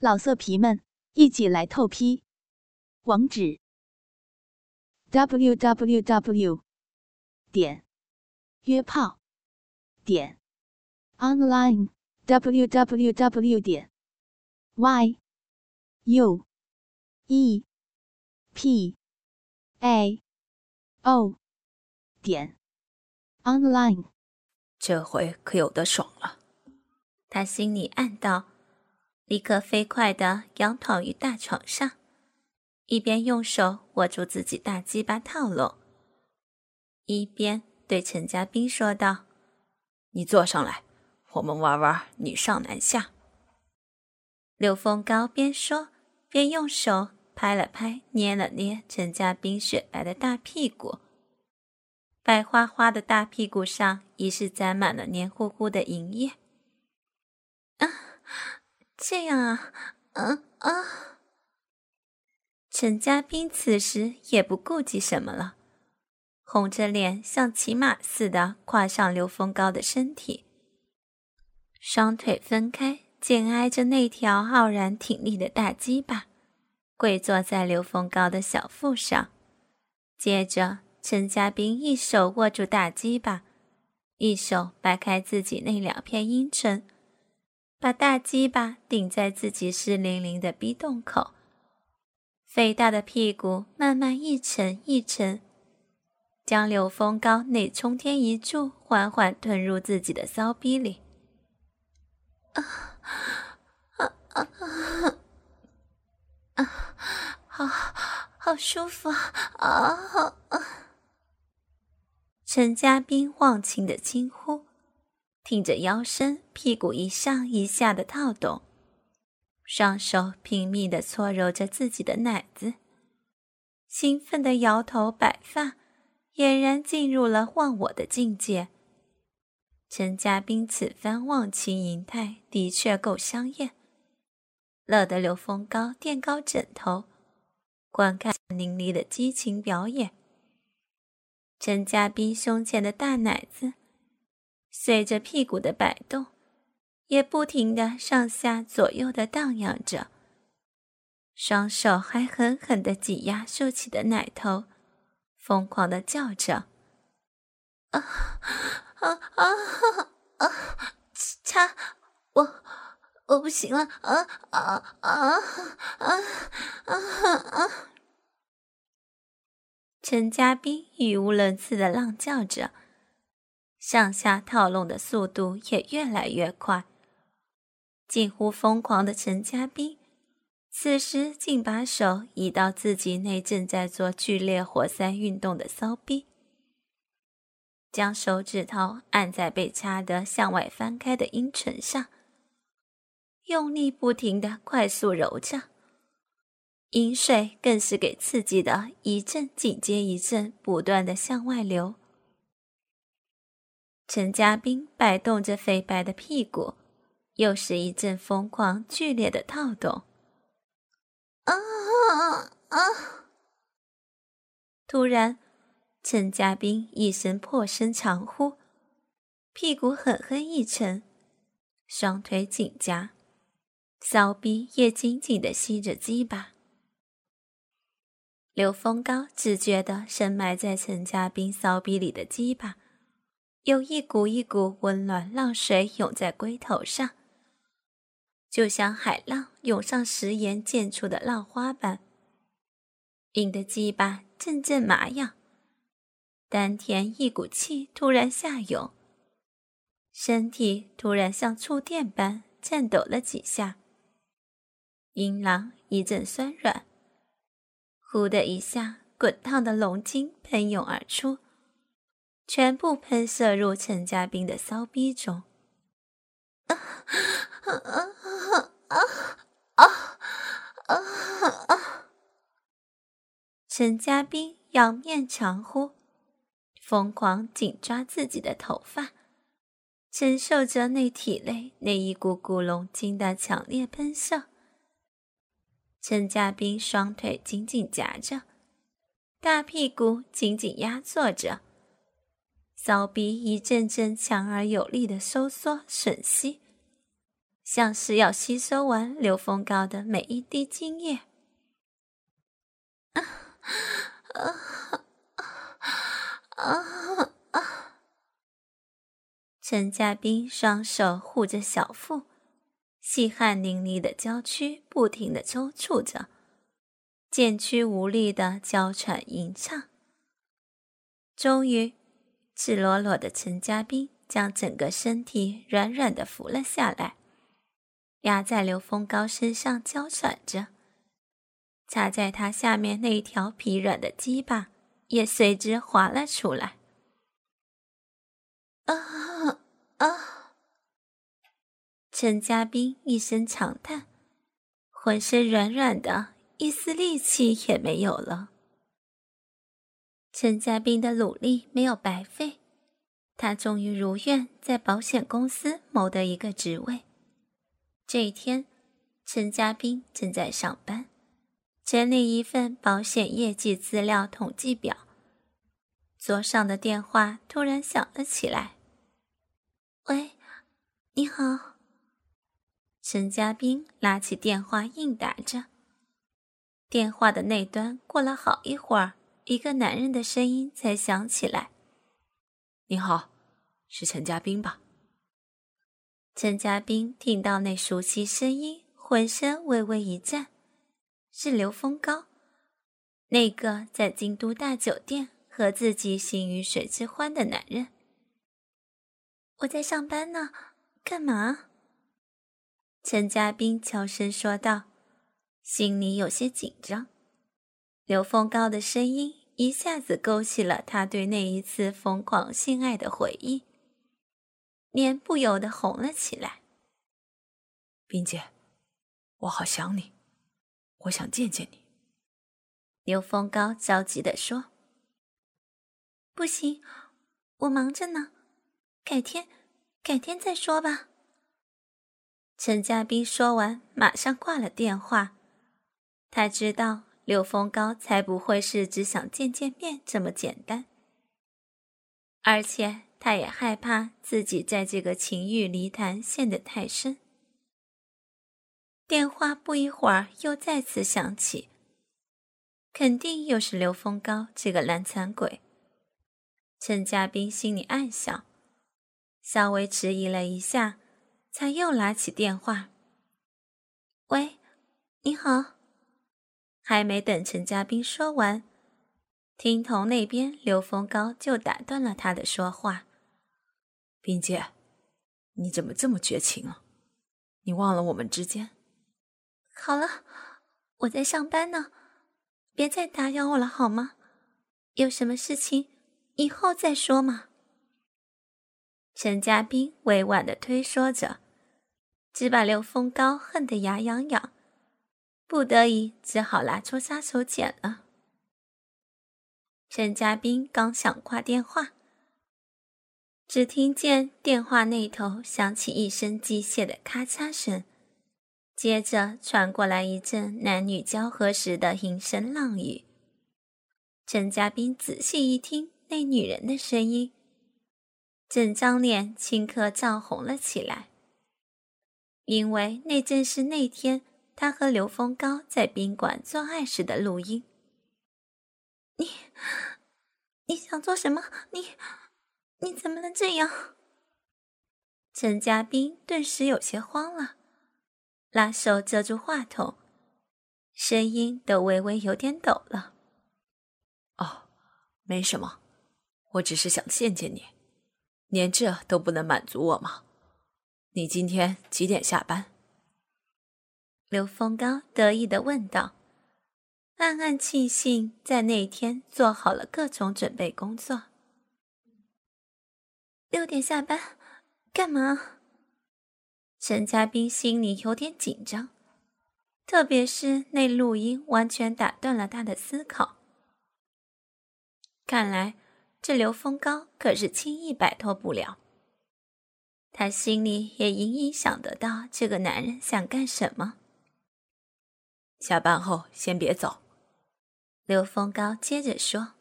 老色皮们，一起来透批！网址：w w w 点约炮点 online w w w 点 y u e p a o 点 online。这回可有的爽了，他心里暗道。立刻飞快地仰躺于大床上，一边用手握住自己大鸡巴套拢，一边对陈家斌说道：“你坐上来，我们玩玩女上男下。”刘峰高边说边用手拍了拍、捏了捏陈家斌雪白的大屁股，白花花的大屁股上已是沾满了黏糊糊的银液。啊！这样啊，嗯啊！陈家斌此时也不顾及什么了，红着脸像骑马似的跨上刘峰高的身体，双腿分开，紧挨着那条傲然挺立的大鸡巴，跪坐在刘峰高的小腹上。接着，陈家斌一手握住大鸡巴，一手掰开自己那两片阴唇。把大鸡巴顶在自己湿淋淋的逼洞口，肥大的屁股慢慢一沉一沉，将柳风高内冲天一柱缓缓吞入自己的骚逼里。啊啊啊啊！好，好舒服啊！陈家斌忘情的惊呼。挺着腰身，屁股一上一下的套动，双手拼命的搓揉着自己的奶子，兴奋的摇头摆发，俨然进入了忘我的境界。陈家斌此番忘情淫态的确够香艳，乐得刘峰高垫高枕头，观看淋漓的激情表演。陈家斌胸前的大奶子。随着屁股的摆动，也不停的上下左右的荡漾着，双手还狠狠的挤压竖起的奶头，疯狂的叫着：“啊啊啊啊！擦，我我不行了！啊啊啊啊啊啊！”陈家斌语无伦次的浪叫着。上下套弄的速度也越来越快，近乎疯狂的陈家斌，此时竟把手移到自己那正在做剧烈活塞运动的骚逼，将手指头按在被掐得向外翻开的阴唇上，用力不停的快速揉着，饮水更是给刺激的一阵紧接一阵，不断的向外流。陈家斌摆动着肥白的屁股，又是一阵疯狂剧烈的套动。啊啊！突然，陈家斌一声破声长呼，屁股狠狠一沉，双腿紧夹，骚逼也紧紧的吸着鸡巴。刘峰高只觉得深埋在陈家斌骚逼里的鸡巴。有一股一股温暖浪水涌在龟头上，就像海浪涌上食盐溅出的浪花般，引得鸡巴阵阵麻痒，丹田一股气突然下涌，身体突然像触电般颤抖了几下，阴囊一阵酸软，呼的一下，滚烫的龙精喷涌而出。全部喷射入陈家斌的骚逼中。陈家斌仰面长呼，疯狂紧抓自己的头发，承受着那体内那一股股龙精的强烈喷射。陈家斌双腿紧紧夹着，大屁股紧紧压坐着。骚逼一阵阵强而有力的收缩吮吸，像是要吸收完刘峰高的每一滴精液。陈家斌双手护着小腹，细汗淋漓的娇躯不停的抽搐着，渐趋无力的娇喘吟唱。终于，赤裸裸的陈家斌将整个身体软软的扶了下来。压在刘峰高身上娇喘着，插在他下面那条疲软的鸡巴也随之滑了出来。啊啊！陈家斌一声长叹，浑身软软的，一丝力气也没有了。陈家斌的努力没有白费，他终于如愿在保险公司谋得一个职位。这一天，陈家斌正在上班，整理一份保险业绩资料统计表。桌上的电话突然响了起来。“喂，你好。”陈家斌拿起电话应答着。电话的那端过了好一会儿，一个男人的声音才响起来：“你好，是陈家斌吧？”陈家斌听到那熟悉声音，浑身微微一颤，是刘峰高，那个在京都大酒店和自己行于水之欢的男人。我在上班呢，干嘛？陈家斌悄声说道，心里有些紧张。刘峰高的声音一下子勾起了他对那一次疯狂性爱的回忆。脸不由得红了起来。冰姐，我好想你，我想见见你。刘峰高着急的说：“不行，我忙着呢，改天，改天再说吧。”陈家斌说完，马上挂了电话。他知道刘峰高才不会是只想见见面这么简单，而且。他也害怕自己在这个情欲泥潭陷得太深。电话不一会儿又再次响起，肯定又是刘峰高这个烂残鬼。陈家斌心里暗想，稍微迟疑了一下，才又拿起电话：“喂，你好。”还没等陈家斌说完，听筒那边刘峰高就打断了他的说话。冰姐，你怎么这么绝情啊？你忘了我们之间？好了，我在上班呢，别再打扰我了好吗？有什么事情以后再说嘛。陈家斌委婉的推说着，只把刘峰高恨得牙痒痒，不得已只好拿出杀手锏了。陈家斌刚想挂电话。只听见电话那头响起一声机械的咔嚓声，接着传过来一阵男女交合时的淫声浪语。陈家斌仔细一听，那女人的声音，整张脸顷刻涨红了起来，因为那正是那天他和刘峰高在宾馆做爱时的录音。你，你想做什么？你。你怎么能这样？陈家斌顿时有些慌了，拉手遮住话筒，声音都微微有点抖了。哦，没什么，我只是想见见你，连这都不能满足我吗？你今天几点下班？刘峰高得意的问道，暗暗庆幸在那天做好了各种准备工作。六点下班，干嘛？陈家斌心里有点紧张，特别是那录音完全打断了他的思考。看来这刘峰高可是轻易摆脱不了。他心里也隐隐想得到这个男人想干什么。下班后先别走，刘峰高接着说：“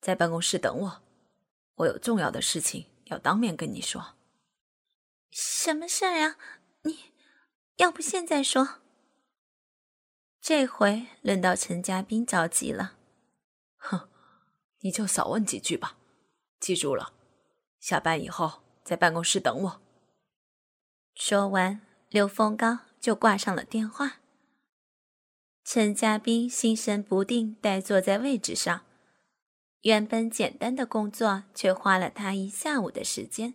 在办公室等我。”我有重要的事情要当面跟你说。什么事儿呀？你要不现在说？这回轮到陈家斌着急了。哼，你就少问几句吧。记住了，下班以后在办公室等我。说完，刘峰高就挂上了电话。陈家斌心神不定，呆坐在位置上。原本简单的工作，却花了他一下午的时间。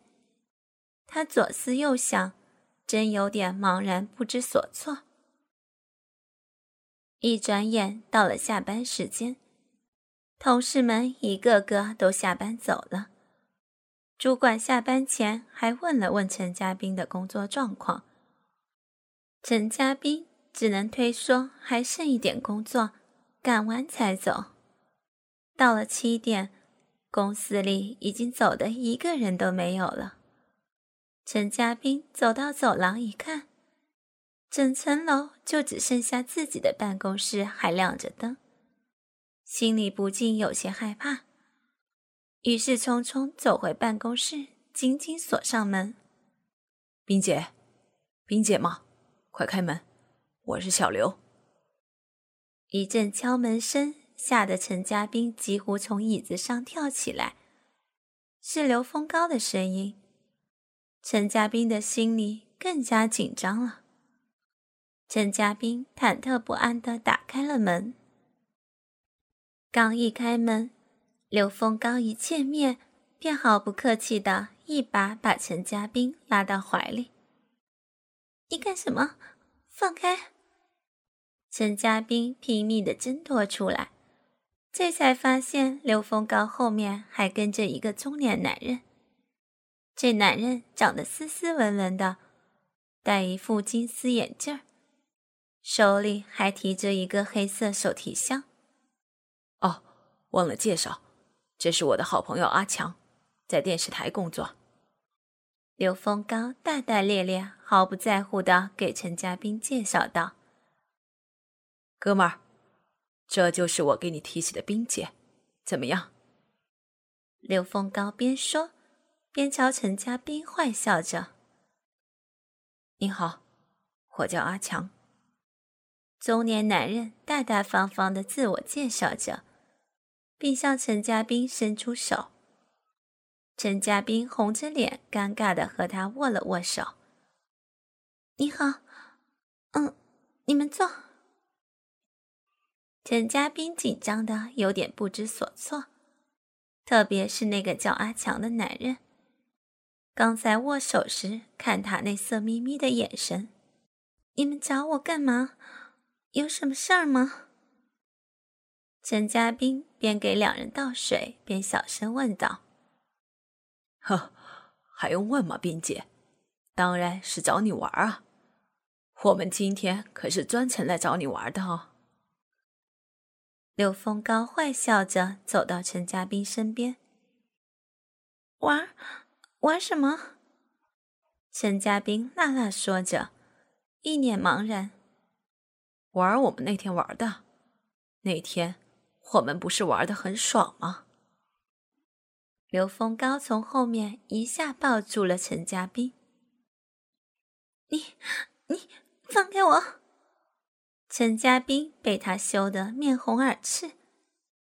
他左思右想，真有点茫然不知所措。一转眼到了下班时间，同事们一个个都下班走了。主管下班前还问了问陈家斌的工作状况，陈家斌。只能推说还剩一点工作，赶完才走。到了七点，公司里已经走的一个人都没有了。陈家斌走到走廊一看，整层楼就只剩下自己的办公室还亮着灯，心里不禁有些害怕，于是匆匆走回办公室，紧紧锁上门。冰姐，冰姐吗？快开门！我是小刘。一阵敲门声吓得陈家斌几乎从椅子上跳起来，是刘峰高的声音。陈家斌的心里更加紧张了。陈家斌忐忑不安的打开了门。刚一开门，刘峰高一见面，便毫不客气的一把把陈家斌拉到怀里。你干什么？放开！陈家斌拼命的挣脱出来，这才发现刘峰高后面还跟着一个中年男人。这男人长得斯斯文文的，戴一副金丝眼镜儿手里还提着一个黑色手提箱。哦，忘了介绍，这是我的好朋友阿强，在电视台工作。刘峰高大大咧咧、毫不在乎的给陈家斌介绍道。哥们儿，这就是我给你提起的冰姐，怎么样？刘凤高边说边朝陈家斌坏笑着。你好，我叫阿强。中年男人大大方方的自我介绍着，并向陈家斌伸出手。陈家斌红着脸，尴尬的和他握了握手。你好，嗯，你们坐。陈家斌紧张的有点不知所措，特别是那个叫阿强的男人，刚才握手时看他那色眯眯的眼神。你们找我干嘛？有什么事儿吗？陈家斌边给两人倒水，边小声问道：“呵，还用问吗，斌姐？当然是找你玩啊！我们今天可是专程来找你玩的哦。”刘峰高坏笑着走到陈家斌身边，玩玩什么？陈家斌辣辣说着，一脸茫然。玩我们那天玩的，那天我们不是玩的很爽吗？刘峰高从后面一下抱住了陈家斌，你你放开我！陈家斌被他羞得面红耳赤，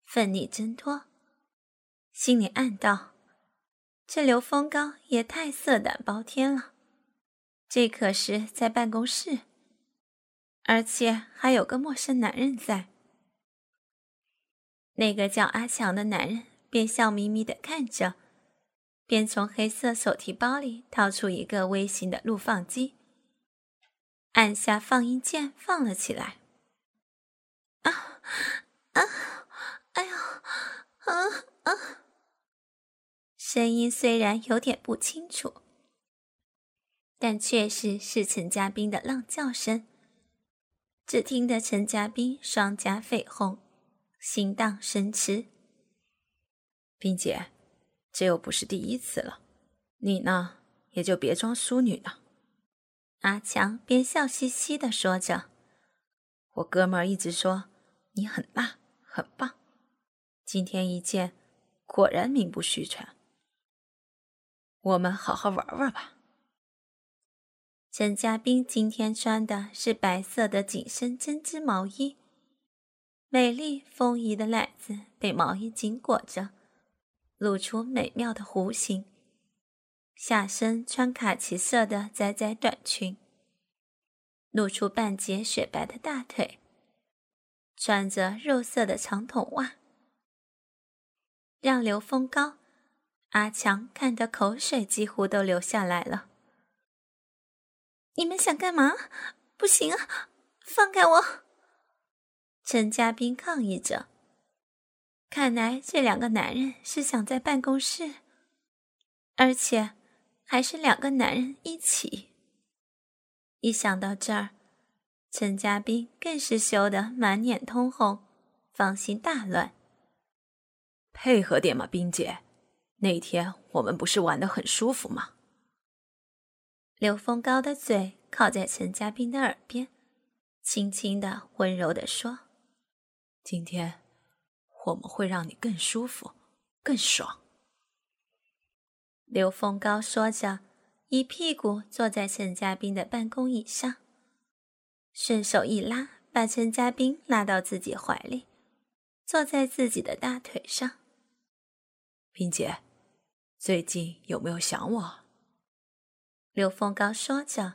奋力挣脱，心里暗道：这刘峰高也太色胆包天了。这可是在办公室，而且还有个陌生男人在。那个叫阿强的男人便笑眯眯的看着，便从黑色手提包里掏出一个微型的录放机。按下放音键，放了起来。啊啊！哎呦！啊啊！声音虽然有点不清楚，但确实是陈家斌的浪叫声。只听得陈家斌双颊绯红，心荡神驰。冰姐，这又不是第一次了，你呢，也就别装淑女了。阿强边笑嘻嘻的说着：“我哥们儿一直说你很辣，很棒。今天一见，果然名不虚传。我们好好玩玩吧。”陈家斌今天穿的是白色的紧身针织毛衣，美丽丰腴的奶子被毛衣紧裹着，露出美妙的弧形。下身穿卡其色的窄窄短裙，露出半截雪白的大腿，穿着肉色的长筒袜，让刘峰高、阿强看得口水几乎都流下来了。你们想干嘛？不行啊！放开我！陈家斌抗议着。看来这两个男人是想在办公室，而且还是两个男人一起。一想到这儿，陈家斌更是羞得满脸通红，芳心大乱。配合点嘛，冰姐，那天我们不是玩的很舒服吗？刘峰高的嘴靠在陈家斌的耳边，轻轻的、温柔的说：“今天我们会让你更舒服、更爽。”刘峰高说着，一屁股坐在陈家斌的办公椅上，顺手一拉，把陈家斌拉到自己怀里，坐在自己的大腿上。冰姐，最近有没有想我？刘凤高说着，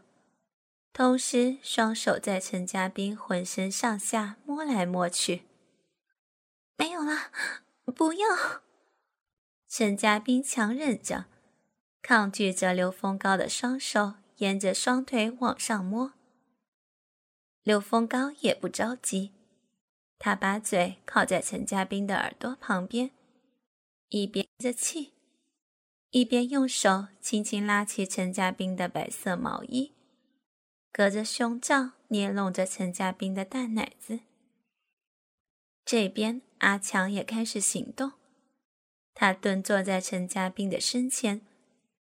同时双手在陈家斌浑身上下摸来摸去。没有了，不要！陈家斌强忍着，抗拒着刘峰高的双手沿着双腿往上摸。刘峰高也不着急，他把嘴靠在陈家斌的耳朵旁边，一边着气。一边用手轻轻拉起陈家斌的白色毛衣，隔着胸罩捏弄着陈家斌的大奶子。这边阿强也开始行动，他蹲坐在陈家斌的身前，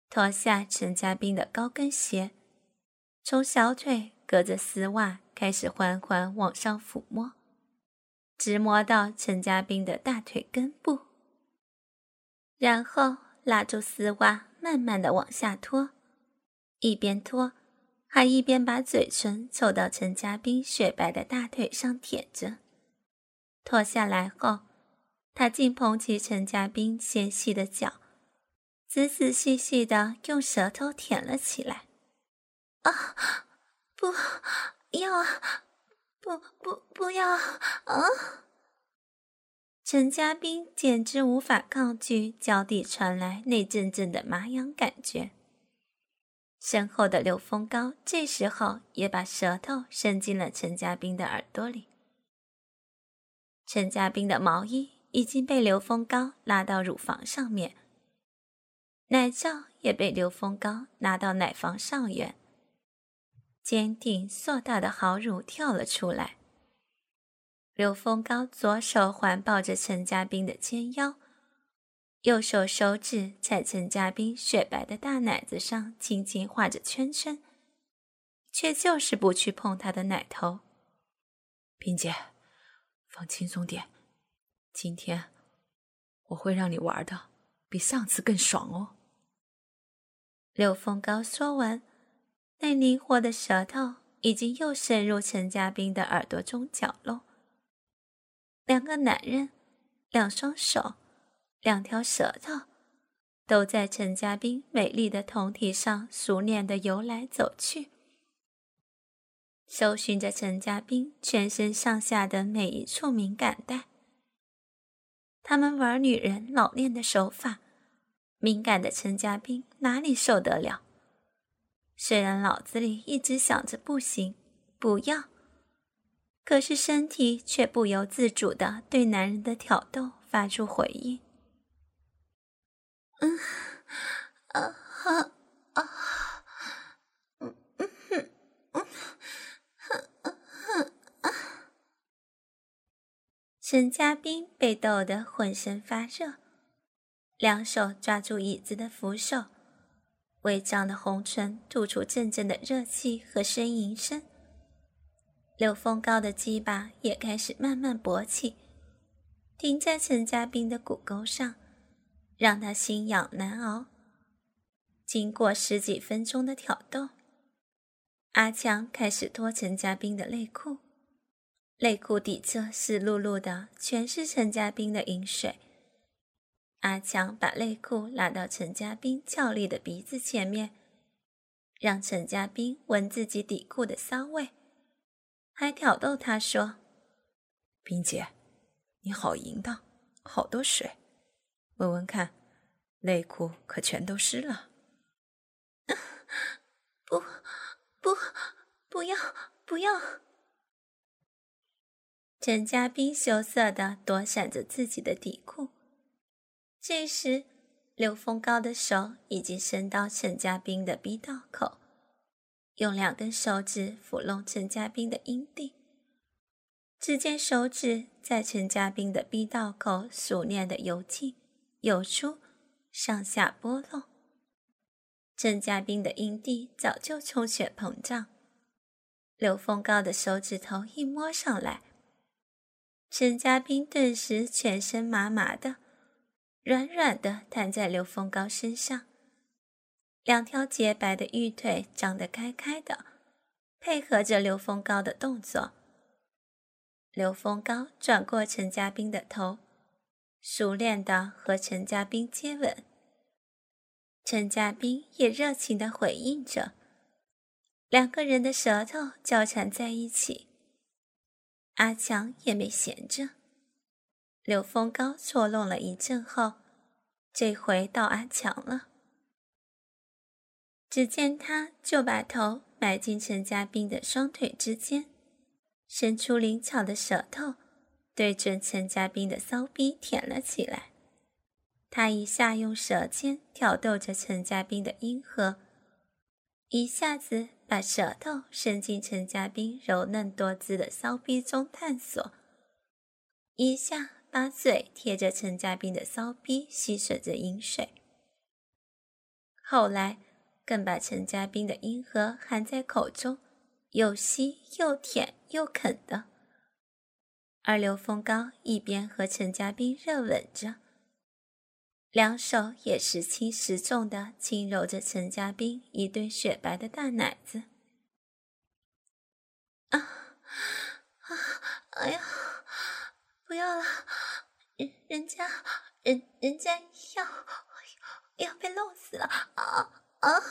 脱下陈家斌的高跟鞋，从小腿隔着丝袜开始缓缓往上抚摸，直摸到陈家斌的大腿根部，然后。拉住丝袜，慢慢的往下拖，一边拖，还一边把嘴唇凑到陈家斌雪白的大腿上舔着。脱下来后，他竟捧起陈家斌纤细的脚，仔仔细细的用舌头舔了起来。啊，不要啊，不不不要啊！陈家斌简直无法抗拒脚底传来那阵阵的麻痒感觉。身后的刘峰高这时候也把舌头伸进了陈家斌的耳朵里。陈家斌的毛衣已经被刘峰高拉到乳房上面，奶罩也被刘峰高拿到奶房上缘，坚定硕大的好乳跳了出来。刘峰高左手环抱着陈家斌的肩腰，右手手指在陈家斌雪白的大奶子上轻轻画着圈圈，却就是不去碰他的奶头。冰姐，放轻松点，今天我会让你玩的比上次更爽哦。刘峰高说完，那灵活的舌头已经又伸入陈家斌的耳朵中角落。两个男人，两双手，两条舌头，都在陈家斌美丽的酮体上熟练的游来走去，搜寻着陈家斌全身上下的每一处敏感带。他们玩女人老练的手法，敏感的陈家斌哪里受得了？虽然脑子里一直想着不行，不要。可是身体却不由自主的对男人的挑逗发出回应。嗯，啊哈啊，嗯嗯嗯嗯，陈家斌被逗得浑身发热，两手抓住椅子的扶手，微张的红唇吐出阵阵的热气和呻吟声。刘峰高的鸡巴也开始慢慢勃起，停在陈家斌的骨沟上，让他心痒难熬。经过十几分钟的挑逗，阿强开始脱陈家斌的内裤，内裤底侧湿漉漉的，全是陈家斌的饮水。阿强把内裤拉到陈家斌俏丽的鼻子前面，让陈家斌闻自己底裤的骚味，还挑逗他说：“冰姐，你好淫荡，好多水，闻闻看，内裤可全都湿了。”不，不，不要，不要！陈家斌羞涩的躲闪着自己的底裤。这时，刘峰高的手已经伸到陈家斌的逼道口，用两根手指抚弄陈家斌的阴蒂。只见手指在陈家斌的逼道口熟练的游进、游出，上下拨弄。陈家斌的阴蒂早就充血膨胀，刘峰高的手指头一摸上来，陈家斌顿时全身麻麻的。软软的瘫在刘峰高身上，两条洁白的玉腿张得开开的，配合着刘峰高的动作。刘峰高转过陈家斌的头，熟练的和陈家斌接吻。陈家斌也热情的回应着，两个人的舌头交缠在一起。阿强也没闲着。柳风高错弄了一阵后，这回到阿强了。只见他就把头埋进陈家斌的双腿之间，伸出灵巧的舌头，对准陈家斌的骚逼舔了起来。他一下用舌尖挑逗着陈家斌的阴核，一下子把舌头伸进陈家斌柔嫩多姿的骚逼中探索，一下。把嘴贴着陈家斌的骚逼，吸吮着饮水。后来，更把陈家斌的阴核含在口中，又吸又舔又啃的。而刘峰高一边和陈家斌热吻着，两手也时轻时重的轻揉着陈家斌一对雪白的大奶子。啊啊！哎呀！不要了，人人家人人家要要被弄死了啊啊啊！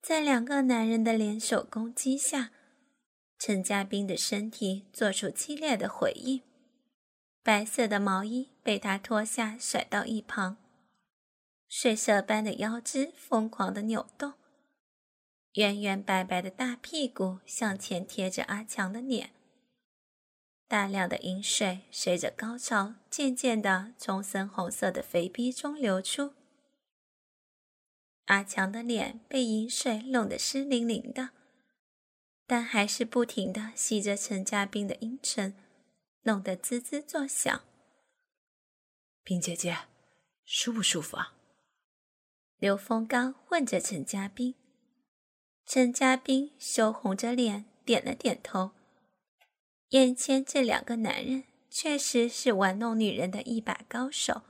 在两个男人的联手攻击下，陈家斌的身体做出激烈的回应，白色的毛衣被他脱下甩到一旁，水蛇般的腰肢疯狂的扭动，圆圆白白的大屁股向前贴着阿强的脸。大量的饮水随着高潮，渐渐的从深红色的肥逼中流出。阿强的脸被饮水弄得湿淋淋的，但还是不停的吸着陈家斌的阴唇，弄得滋滋作响。冰姐姐，舒不舒服啊？刘峰刚问着陈家斌。陈家斌羞红着脸，点了点头。眼前这两个男人确实是玩弄女人的一把高手，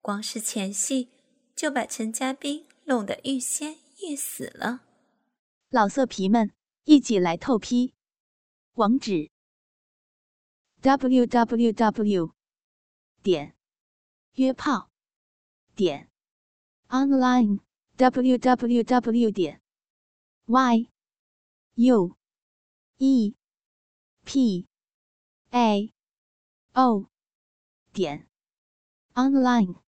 光是前戏就把陈家斌弄得欲仙欲死了。老色皮们，一起来透批！网址：w w w 点约炮点 online w w w 点 y u e p a o 点 online。